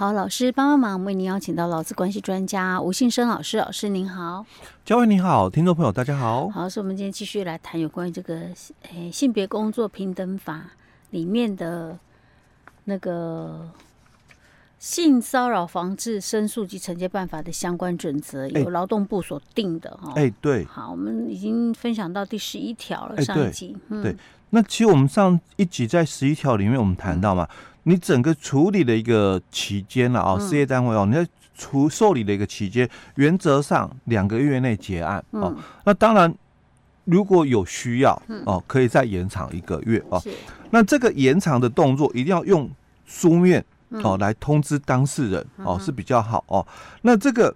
好，老师帮帮忙，为您邀请到劳资关系专家吴信生老师，老师您好，嘉惠你好，听众朋友大家好。好，是我们今天继续来谈有关于这个诶性别工作平等法里面的那个性骚扰防治申诉及惩戒办法的相关准则，由劳动部所定的哈。哎，对。好，我们已经分享到第十一条了，上一集。嗯，对。那其实我们上一集在十一条里面，我们谈到嘛。你整个处理的一个期间了啊，事业单位哦，你在处受理的一个期间，原则上两个月内结案哦。那当然，如果有需要哦，可以再延长一个月哦。那这个延长的动作一定要用书面哦来通知当事人哦，是比较好哦。那这个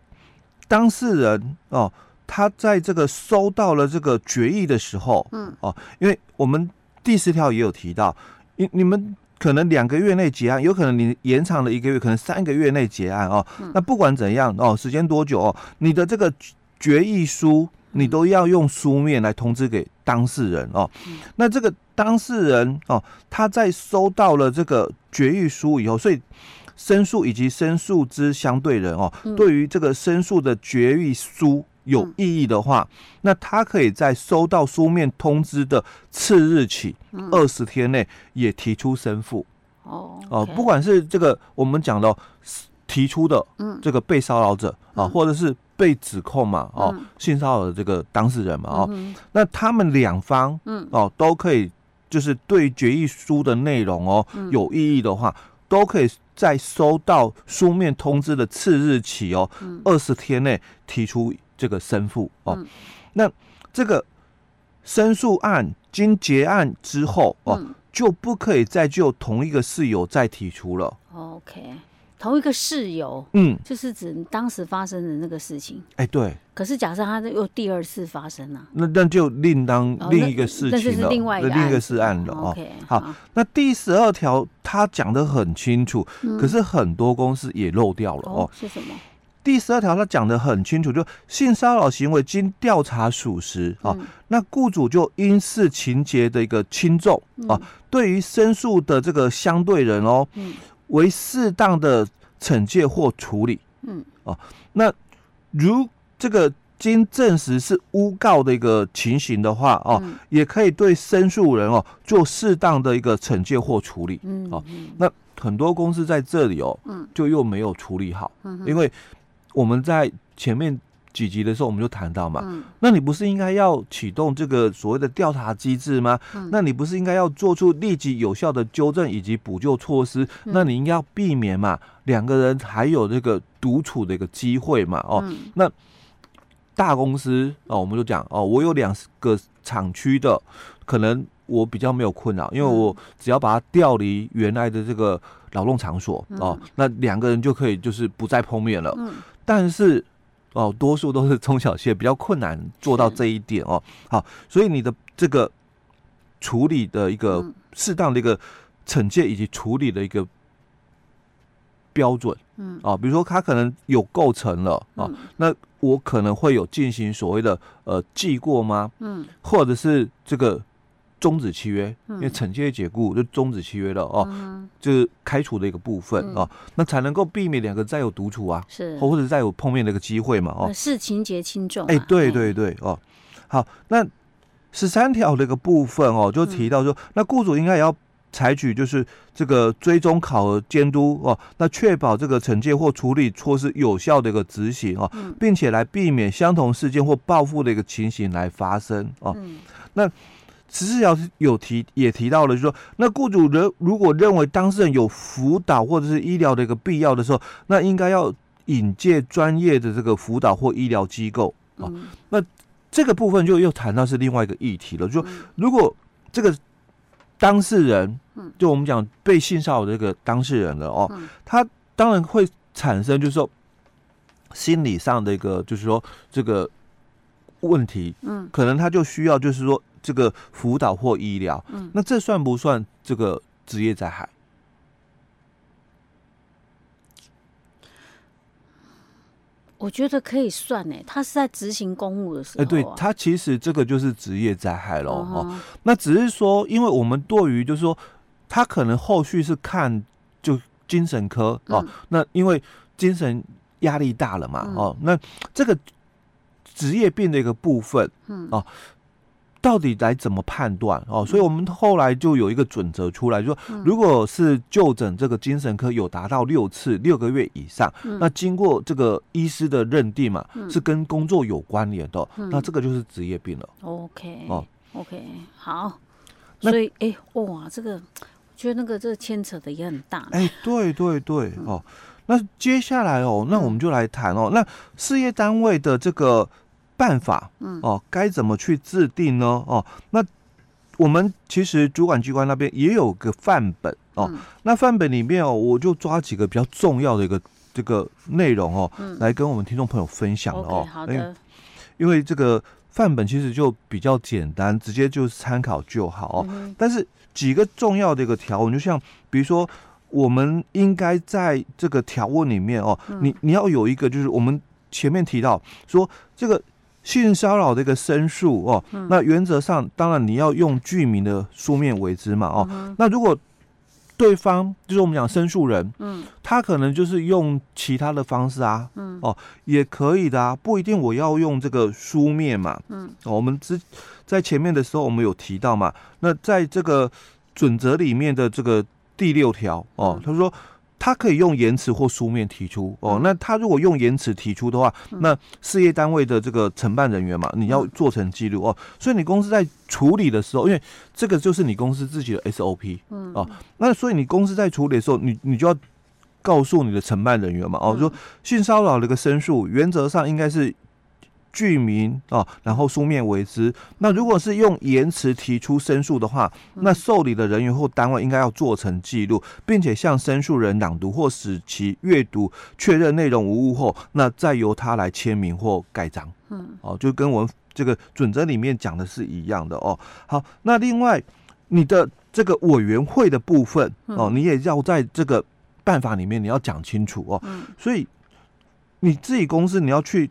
当事人哦，他在这个收到了这个决议的时候，嗯哦，因为我们第十条也有提到，你你们。可能两个月内结案，有可能你延长了一个月，可能三个月内结案哦。嗯、那不管怎样哦，时间多久哦，你的这个决议书你都要用书面来通知给当事人哦。嗯、那这个当事人哦，他在收到了这个决议书以后，所以申诉以及申诉之相对人哦，嗯、对于这个申诉的决议书。有异议的话，嗯、那他可以在收到书面通知的次日起二十天内也提出申复。哦哦，不管是这个我们讲的提出的这个被骚扰者啊，嗯、或者是被指控嘛，哦、嗯、性骚扰的这个当事人嘛，哦，那他们两方嗯。哦都可以就是对决议书的内容哦有异议的话，都可以在收到书面通知的次日起哦二十天内提出。这个申诉哦，嗯、那这个申诉案经结案之后哦，嗯、就不可以再就同一个事由再提出了。OK，同一个事由，嗯，就是指当时发生的那个事情。哎，对。可是假设他又第二次发生了，那那就另当另一个事情了，哦、是另外一个另一个事案了哦。Okay, 好，好那第十二条他讲的很清楚，嗯、可是很多公司也漏掉了哦，哦。是什么？第十二条，他讲的很清楚，就性骚扰行为经调查属实啊，那雇主就因事情节的一个轻重啊，对于申诉的这个相对人哦，为适当的惩戒或处理，嗯。啊，那如这个经证实是诬告的一个情形的话哦，也可以对申诉人哦做适当的一个惩戒或处理，嗯啊，那很多公司在这里哦，就又没有处理好，因为。我们在前面几集的时候，我们就谈到嘛，嗯、那你不是应该要启动这个所谓的调查机制吗？嗯、那你不是应该要做出立即有效的纠正以及补救措施？嗯、那你应该要避免嘛，两个人还有这个独处的一个机会嘛？哦，嗯、那大公司哦，我们就讲哦，我有两个厂区的，可能我比较没有困扰，因为我只要把它调离原来的这个劳动场所哦，嗯、那两个人就可以就是不再碰面了。嗯但是，哦，多数都是中小企业比较困难做到这一点哦。好，所以你的这个处理的一个适当的一个惩戒以及处理的一个标准，嗯，啊，比如说他可能有构成了啊，那我可能会有进行所谓的呃记过吗？嗯，或者是这个。终止契约，因为惩戒解雇就终止契约了哦，就是开除的一个部分哦，那才能够避免两个再有独处啊，是。或者再有碰面的一个机会嘛哦，视情节轻重，哎，对对对哦，好，那十三条的一个部分哦，就提到说，那雇主应该也要采取就是这个追踪考核监督哦，那确保这个惩戒或处理措施有效的一个执行哦，并且来避免相同事件或报复的一个情形来发生哦，那。十四条有提也提到了，就是说，那雇主人如果认为当事人有辅导或者是医疗的一个必要的时候，那应该要引介专业的这个辅导或医疗机构啊。嗯、那这个部分就又谈到是另外一个议题了，就说如果这个当事人，就我们讲被性骚扰的这个当事人了哦，他当然会产生就是说心理上的一个就是说这个问题，嗯，可能他就需要就是说。这个辅导或医疗，嗯，那这算不算这个职业灾害？我觉得可以算诶，他是在执行公务的时候，啊，哎，对他其实这个就是职业灾害喽，哦，哦，那只是说，因为我们对于就是说，他可能后续是看就精神科哦，嗯、那因为精神压力大了嘛，哦，那这个职业病的一个部分，嗯，哦。到底来怎么判断哦？所以我们后来就有一个准则出来，就说如果是就诊这个精神科有达到六次六个月以上，那经过这个医师的认定嘛，是跟工作有关联的，那这个就是职业病了。OK 哦，OK 好。所以哎哇，这个我觉得那个这个牵扯的也很大。哎，对对对哦。那接下来哦，那我们就来谈哦，那事业单位的这个。办法，嗯，哦，该怎么去制定呢？哦，那我们其实主管机关那边也有个范本哦。嗯、那范本里面哦，我就抓几个比较重要的一个这个内容哦，嗯、来跟我们听众朋友分享了哦。Okay, 好的。因为这个范本其实就比较简单，直接就是参考就好哦。嗯、但是几个重要的一个条文，就像比如说，我们应该在这个条文里面哦，嗯、你你要有一个，就是我们前面提到说这个。性骚扰的一个申诉哦，嗯、那原则上当然你要用具名的书面为之嘛哦。嗯、那如果对方就是我们讲申诉人，嗯，他可能就是用其他的方式啊，嗯，哦，也可以的啊，不一定我要用这个书面嘛，嗯，哦、我们之在前面的时候我们有提到嘛，那在这个准则里面的这个第六条哦，他说。他可以用言辞或书面提出哦。那他如果用言辞提出的话，那事业单位的这个承办人员嘛，你要做成记录哦。所以你公司在处理的时候，因为这个就是你公司自己的 SOP，嗯哦。那所以你公司在处理的时候，你你就要告诉你的承办人员嘛，哦，说性骚扰的一个申诉，原则上应该是。具名啊，然后书面为之。那如果是用言辞提出申诉的话，那受理的人员或单位应该要做成记录，并且向申诉人朗读或使其阅读，确认内容无误后，那再由他来签名或盖章。嗯，哦，就跟我们这个准则里面讲的是一样的哦。好，那另外你的这个委员会的部分哦，你也要在这个办法里面你要讲清楚哦。所以你自己公司你要去。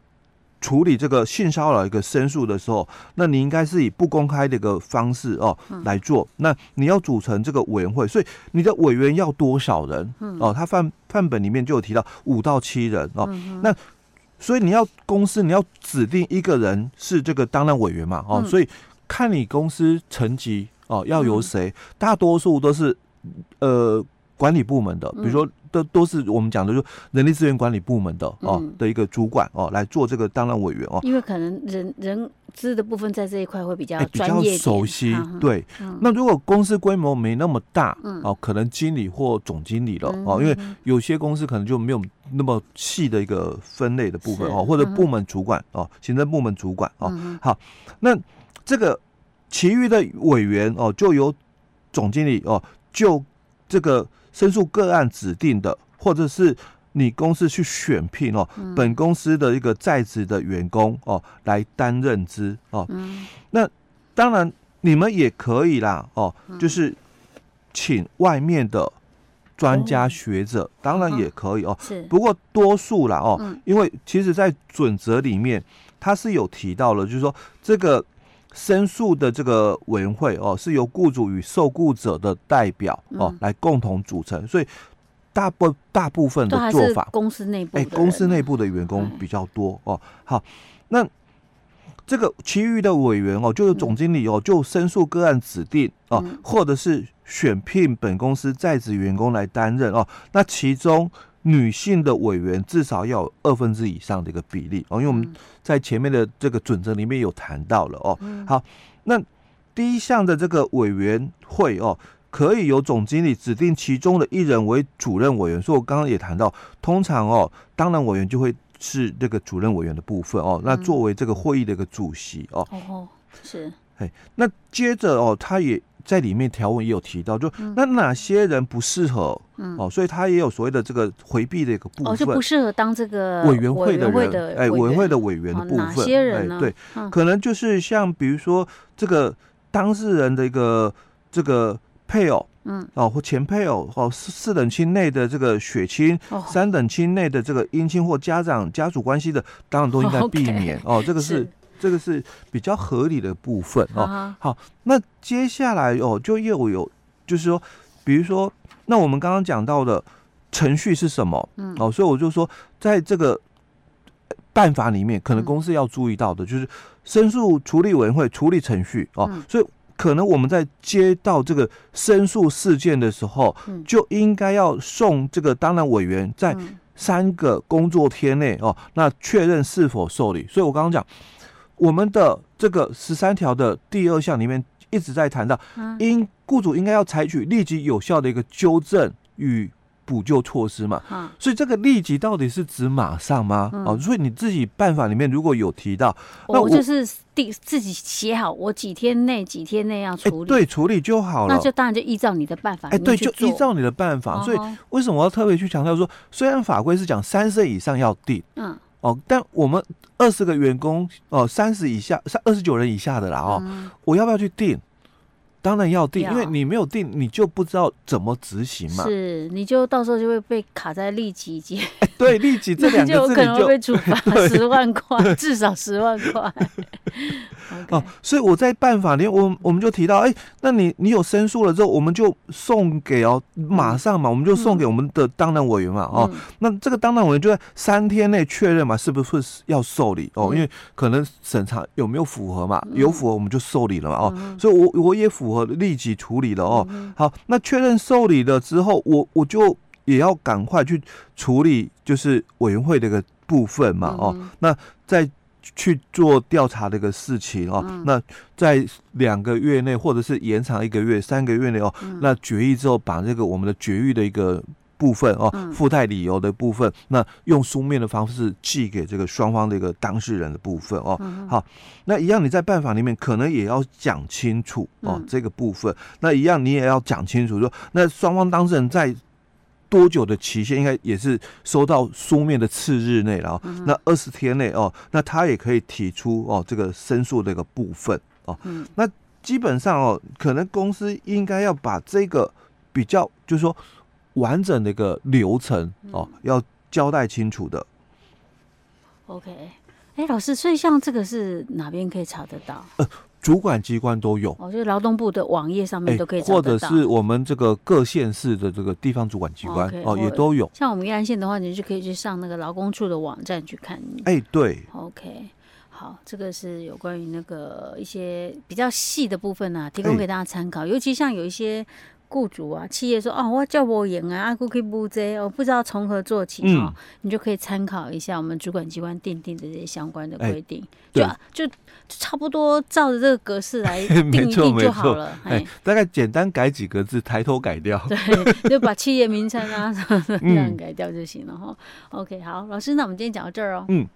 处理这个性骚扰一个申诉的时候，那你应该是以不公开的一个方式哦来做。那你要组成这个委员会，所以你的委员要多少人？哦，他范范本里面就有提到五到七人哦。那所以你要公司你要指定一个人是这个担任委员嘛？哦，所以看你公司层级哦要由谁，大多数都是呃管理部门的，比如说。都都是我们讲的，就人力资源管理部门的哦的一个主管哦来做这个担任委员哦，因为可能人人资的部分在这一块会比较比较熟悉，对。那如果公司规模没那么大哦，可能经理或总经理了哦，因为有些公司可能就没有那么细的一个分类的部分哦，或者部门主管哦，行政部门主管哦。好，那这个其余的委员哦，就由总经理哦就这个。申诉个案指定的，或者是你公司去选聘哦，嗯、本公司的一个在职的员工哦来担任之哦。嗯、那当然你们也可以啦哦，嗯、就是请外面的专家学者，哦、当然也可以哦。是，不过多数啦哦，嗯、因为其实在准则里面，它是有提到了，就是说这个。申诉的这个委员会哦，是由雇主与受雇者的代表哦来共同组成，所以大部大部分的做法，公司内部哎，公司内部的员工比较多哦。好，那这个其余的委员哦，就是总经理哦，就申诉个案指定哦，或者是选聘本公司在职员工来担任哦，那其中。女性的委员至少要有二分之以上的一个比例哦，因为我们在前面的这个准则里面有谈到了哦。好，那第一项的这个委员会哦，可以由总经理指定其中的一人为主任委员。所以我刚刚也谈到，通常哦，当然委员就会是这个主任委员的部分哦。那作为这个会议的一个主席哦。哦，是。哎，那接着哦，他也。在里面条文也有提到，就那哪些人不适合，嗯、哦，所以他也有所谓的这个回避的一个部分，哦，就不适合当这个委员会的人，哎，委员。会的委员的部分，哦、哪些人呢？哎、对，嗯、可能就是像比如说这个当事人的一个这个配偶，嗯，哦，或前配偶，哦，四四等亲内的这个血亲，哦、三等亲内的这个姻亲或家长家属关系的，当然都应该避免，哦，okay, 哦，这个是。是这个是比较合理的部分哦。好，那接下来哦，就又有，就是说，比如说，那我们刚刚讲到的程序是什么？嗯，哦，所以我就说，在这个办法里面，可能公司要注意到的就是申诉处理委员会处理程序哦，所以可能我们在接到这个申诉事件的时候，就应该要送这个当然委员在三个工作天内哦，那确认是否受理。所以我刚刚讲，我们的这个十三条的第二项里面一直在谈到，应雇主应该要采取立即有效的一个纠正与补救措施嘛。所以这个立即到底是指马上吗？哦，所以你自己办法里面如果有提到，那我就是第自己写好，我几天内几天内要处理，对，处理就好了。那就当然就依照你的办法，哎，对，就依照你的办法。所以为什么我要特别去强调说，虽然法规是讲三岁以上要定，嗯。哦，但我们二十个员工哦，三十以下，三二十九人以下的啦哦，嗯、我要不要去定？当然要定，要。因为你没有定，你就不知道怎么执行嘛。是，你就到时候就会被卡在利息阶。对，利息 这两个字就，就可能会被处罚 十万块，至少十万块。哦，所以我在办法里，我我们就提到，哎，那你你有申诉了之后，我们就送给哦，马上嘛，我们就送给我们的当然委员嘛，哦，那这个当然委员就在三天内确认嘛，是不是要受理？哦？因为可能审查有没有符合嘛，有符合我们就受理了嘛，哦，所以我我也符合立即处理了哦。好，那确认受理了之后，我我就也要赶快去处理，就是委员会的一个部分嘛，哦，那在。去做调查的一个事情哦，嗯、那在两个月内，或者是延长一个月、三个月内哦，嗯、那决议之后，把这个我们的决议的一个部分哦，附带理由的部分，嗯、那用书面的方式寄给这个双方的一个当事人的部分哦。嗯、好，那一样你在办法里面可能也要讲清楚哦，嗯、这个部分，那一样你也要讲清楚说，那双方当事人在。多久的期限应该也是收到书面的次日内了哦，嗯、那二十天内哦，那他也可以提出哦这个申诉的一个部分哦。嗯、那基本上哦，可能公司应该要把这个比较就是说完整的一个流程哦，嗯、要交代清楚的。OK，哎、欸，老师，所以像这个是哪边可以查得到？呃主管机关都有，哦，就是劳动部的网页上面都可以查得到，或者是我们这个各县市的这个地方主管机关哦，也都有。像我们宜兰县的话，你就可以去上那个劳工处的网站去看。哎，对，OK，好，这个是有关于那个一些比较细的部分啊，提供给大家参考，尤其像有一些。雇主啊，企业说哦，我叫我赢啊，阿姑可以不这，我不知道从何做起哦，嗯、你就可以参考一下我们主管机关订定的这些相关的规定，欸、就就差不多照着这个格式来 定一定就好了。哎、欸，大概简单改几个字，抬头改掉，对，就把企业名称啊什么的这样改掉就行了哈。嗯、OK，好，老师，那我们今天讲到这儿哦。嗯。